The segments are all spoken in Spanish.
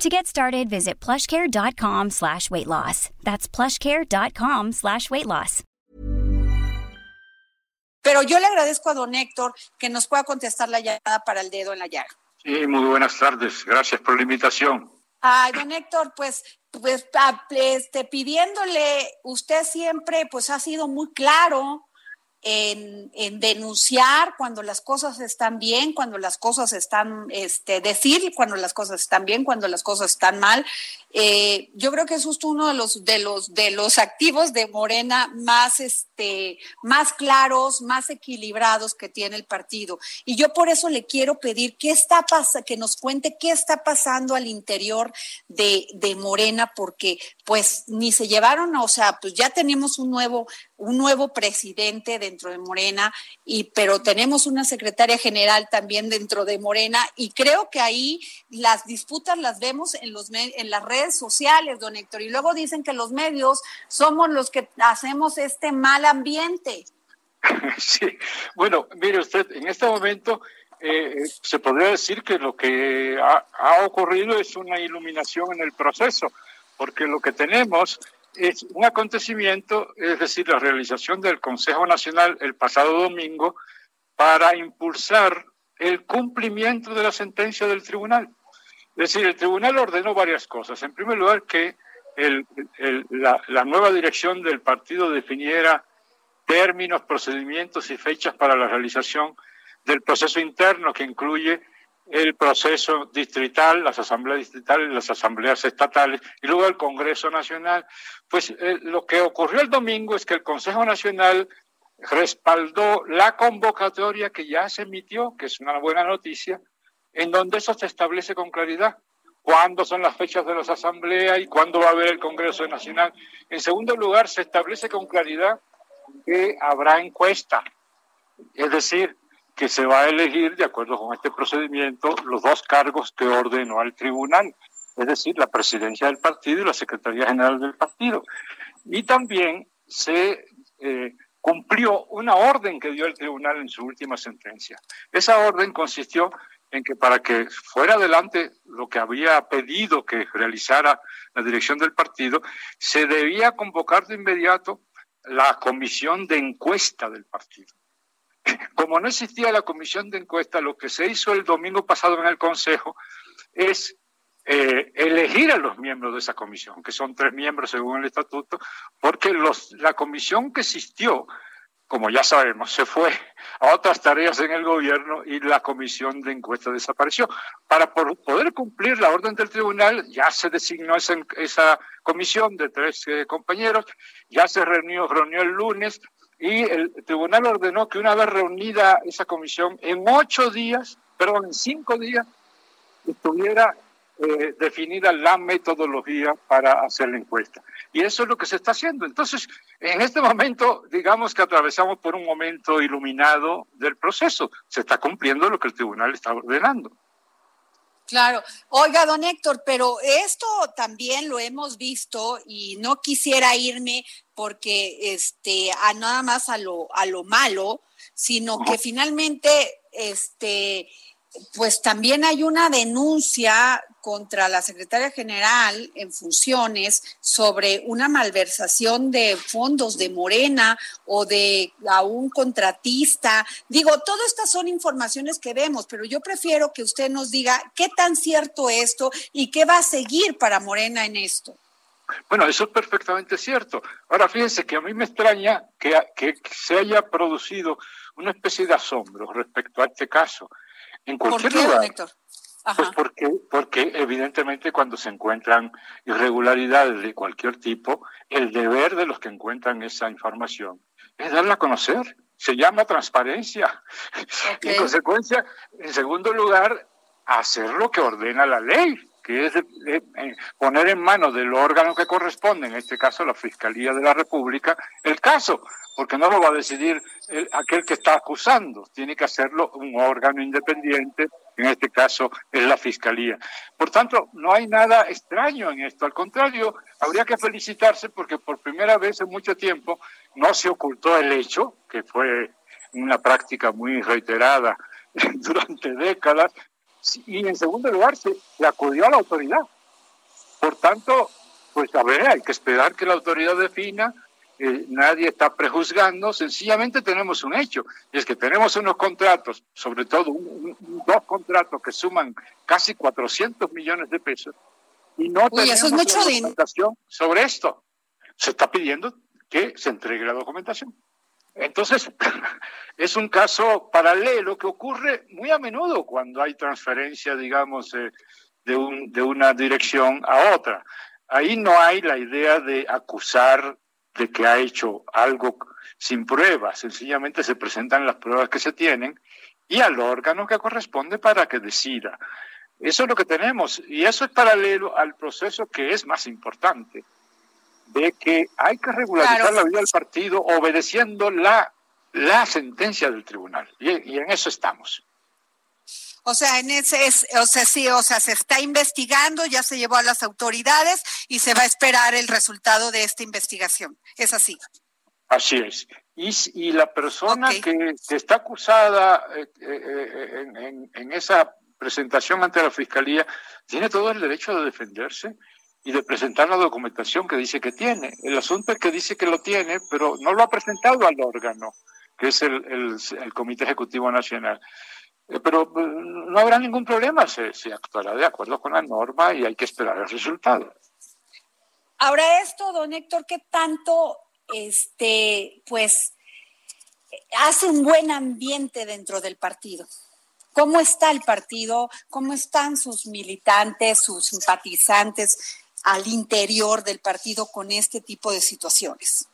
To get started, visit plushcare.com slash weight loss. That's plushcare.com slash weight loss. Pero yo le agradezco a don Héctor que nos pueda contestar la llamada para el dedo en la llaga. Sí, muy buenas tardes. Gracias por la invitación. Ay, don Héctor, pues, pues este, pidiéndole, usted siempre pues ha sido muy claro en, denunciar cuando las cosas están bien, cuando las cosas están, este, decir cuando las cosas están bien, cuando las cosas están mal. Eh, yo creo que es justo uno de los, de los, de los activos de Morena más, este, más claros, más equilibrados que tiene el partido. Y yo por eso le quiero pedir qué está que nos cuente qué está pasando al interior de, de Morena, porque pues ni se llevaron, o sea, pues ya tenemos un nuevo, un nuevo presidente dentro de Morena, y, pero tenemos una secretaria general también dentro de Morena, y creo que ahí las disputas las vemos en, los, en las redes sociales, don Héctor, y luego dicen que los medios somos los que hacemos este mal ambiente. Sí, bueno, mire usted, en este momento eh, se podría decir que lo que ha, ha, ocurrido es una iluminación en el proceso, porque lo que tenemos es un acontecimiento, es decir, la realización del Consejo Nacional el pasado domingo para impulsar el cumplimiento de la sentencia del tribunal. Es decir, el tribunal ordenó varias cosas. En primer lugar, que la, nueva dirección del partido definiera términos, procedimientos y fechas para la realización del proceso interno que incluye el proceso distrital, las asambleas distritales, las asambleas estatales y luego el Congreso Nacional. Pues eh, lo que ocurrió el domingo es que el Consejo Nacional respaldó la convocatoria que ya se emitió, que es una buena noticia, en donde eso se establece con claridad cuándo son las fechas de las asambleas y cuándo va a haber el Congreso Nacional. En segundo lugar, se establece con claridad que habrá encuesta, es decir, que se va a elegir, de acuerdo con este procedimiento, los dos cargos que ordenó al tribunal, es decir, la presidencia del partido y la secretaría general del partido. Y también se eh, cumplió una orden que dio el tribunal en su última sentencia. Esa orden consistió en que para que fuera adelante lo que había pedido que realizara la dirección del partido, se debía convocar de inmediato la comisión de encuesta del partido. Como no existía la comisión de encuesta, lo que se hizo el domingo pasado en el Consejo es eh, elegir a los miembros de esa comisión, que son tres miembros según el estatuto, porque la comisión que existió como ya sabemos, se fue a otras tareas en el gobierno y la comisión de encuesta desapareció. Para poder cumplir la orden del tribunal, ya se designó esa, comisión de tres eh, compañeros, ya se reunió, reunió el lunes y el tribunal ordenó que una vez reunida esa comisión, en ocho días, perdón, en cinco días, estuviera eh, definida la metodología para hacer la encuesta. Y eso es lo que se está haciendo. Entonces, en este momento, digamos que atravesamos por un momento iluminado del proceso. Se está cumpliendo lo que el tribunal está ordenando. Claro. Oiga, don Héctor, pero esto también lo hemos visto y no quisiera irme porque este a nada más a lo a lo malo, sino que finalmente este pues también hay una denuncia contra la secretaria general en funciones sobre una malversación de fondos de Morena o de a un contratista. Digo, todas estas son informaciones que vemos, pero yo prefiero que usted nos diga qué tan cierto esto y qué va a seguir para Morena en esto. Bueno, eso es perfectamente cierto. Ahora fíjense que a mí me extraña que, que se haya producido una especie de asombro respecto a este caso. En cualquier ¿Por qué, lugar, Héctor? Pues porque, porque evidentemente cuando se encuentran irregularidades de cualquier tipo, el deber de los que encuentran esa información es darla a conocer. Se llama transparencia. Y en consecuencia, en segundo lugar, hacer lo que ordena la ley, que es eh, poner en manos del órgano que corresponde, en este caso la Fiscalía de la República, el caso, porque no lo va a decidir aquel que está acusando, tiene que hacerlo un órgano independiente, en este caso es la Fiscalía. Por tanto, no hay nada extraño en esto, al contrario, habría que felicitarse porque por primera vez en mucho tiempo no se ocultó el hecho, que fue una práctica muy reiterada durante décadas, y en segundo lugar se, acudió a la autoridad. Por tanto, pues a ver, hay que esperar que la autoridad defina, eh, nadie está prejuzgando, sencillamente tenemos un hecho, y es que tenemos unos contratos, sobre todo dos contratos que suman casi 400 millones de pesos, y no tenemos documentación sobre esto. Se está pidiendo que se entregue la documentación. Entonces, es un caso paralelo que ocurre muy a menudo cuando hay transferencia, digamos, de, de una dirección a otra. Ahí no hay la idea de acusar de que ha hecho algo sin pruebas, sencillamente se presentan las pruebas que se tienen y al órgano que corresponde para que decida. Eso es lo que tenemos y eso es paralelo al proceso que es más importante, de que hay que regularizar la vida del partido obedeciendo la, la sentencia del tribunal. Y, en eso estamos. O sea, en ese es, o sea, sí, o sea, se está investigando, ya se llevó a las autoridades y se va a esperar el resultado de esta investigación. Es así. Así es. Y, y la persona que, está acusada eh, eh, eh, en, en esa presentación ante la fiscalía tiene todo el derecho de defenderse y de presentar la documentación que dice que tiene. El asunto es que dice que lo tiene, pero no lo ha presentado al órgano, que es el, el, Comité Ejecutivo Nacional. Eh, pero eh, no habrá ningún problema, se, se actuará de acuerdo con la norma y hay que esperar el resultado. Ahora esto, don Héctor, ¿qué tanto, este, pues, hace un buen ambiente dentro del partido? ¿Cómo está el partido? ¿Cómo están sus militantes, sus simpatizantes? Al interior del partido con este tipo de situaciones?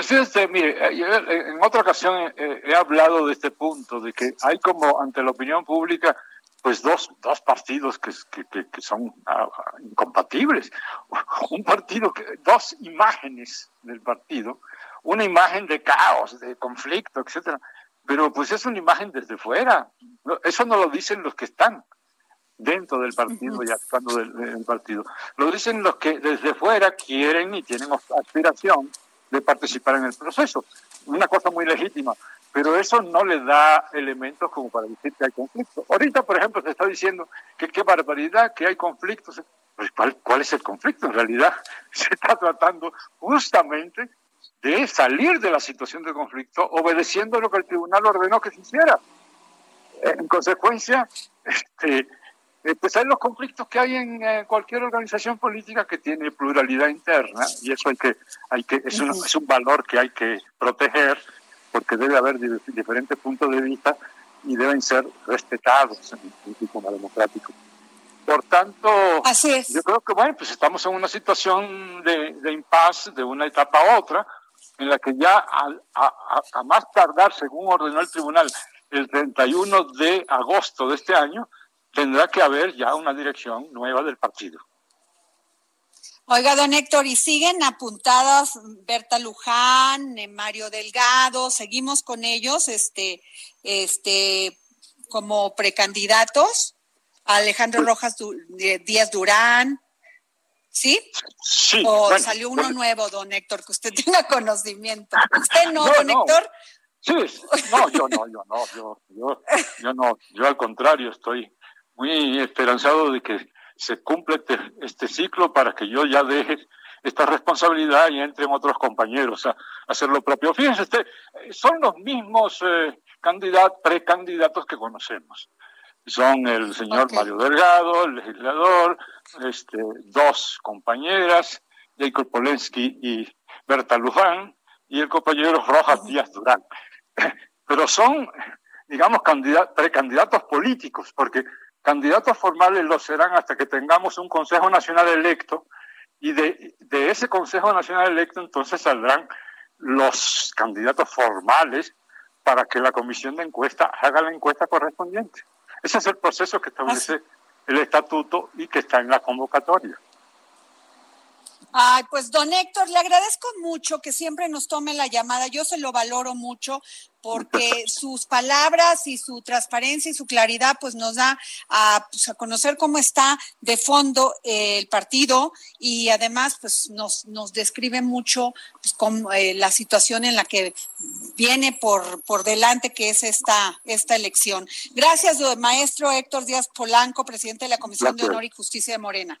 Fíjate, mire, eh, en otra ocasión he hablado de este punto, de que hay como ante la opinión pública pues dos, dos partidos que, que, son ah, incompatibles. Un partido, que, dos imágenes del partido, una imagen de caos, de conflicto, etcétera, pero pues es una imagen desde fuera. Eso no lo dicen los que están dentro del partido y actuando del, partido. Lo dicen los que desde fuera quieren y tienen aspiración de participar en el proceso. Una cosa muy legítima, pero eso no le da elementos como para decir que hay conflicto. Ahorita, por ejemplo, se está diciendo que qué barbaridad, que hay conflictos. Pues, ¿cuál, ¿Cuál es el conflicto? En realidad se está tratando justamente de salir de la situación de conflicto obedeciendo lo que el tribunal ordenó que se hiciera. En consecuencia, este, eh, pues hay los conflictos que hay en eh, cualquier organización política que tiene pluralidad interna y eso hay que, hay que es, un, es un valor que hay que proteger porque debe haber diferentes puntos de vista y deben ser respetados en un sistema democrático. Por tanto, yo creo que bueno, pues estamos en una situación de, de impasse de una etapa a otra, en la que ya a, a, a más tardar, según ordenó el tribunal, el 31 de agosto de este año, tendrá que haber ya una dirección nueva del partido. Oiga, don Héctor, ¿y siguen apuntadas Berta Luján, eh, Mario Delgado? ¿Seguimos con ellos este, este, como precandidatos? Alejandro Rojas Díaz Durán, ¿sí? Sí. ¿O salió uno nuevo, don Héctor, que usted tenga conocimiento? ¿Usted no, don Héctor? Sí, no, yo no, yo no, yo, yo, yo no, yo al contrario estoy muy esperanzado de que se cumpla este, este, ciclo para que yo ya deje esta responsabilidad y entren otros compañeros a, hacer lo propio. Fíjense, este, son los mismos eh, candidatos, precandidatos que conocemos. Son el señor Mario Delgado, el legislador, este, dos compañeras, Jacob Polensky y Berta Luján, y el compañero Rojas Díaz Durán. Pero son, digamos, precandidatos políticos, porque Candidatos formales lo serán hasta que tengamos un Consejo Nacional electo y de, ese Consejo Nacional electo entonces saldrán los candidatos formales para que la comisión de encuesta haga la encuesta correspondiente. Ese es el proceso que establece el estatuto y que está en la convocatoria. Ay, pues don Héctor, le agradezco mucho que siempre nos tome la llamada. Yo se lo valoro mucho porque sus palabras y su transparencia y su claridad pues nos da a, pues, a conocer cómo está de fondo el partido y además pues nos, nos describe mucho pues, con, eh, la situación en la que viene por, por delante que es esta, esta elección. Gracias, maestro Héctor Díaz Polanco, presidente de la Comisión de Honor y Justicia de Morena.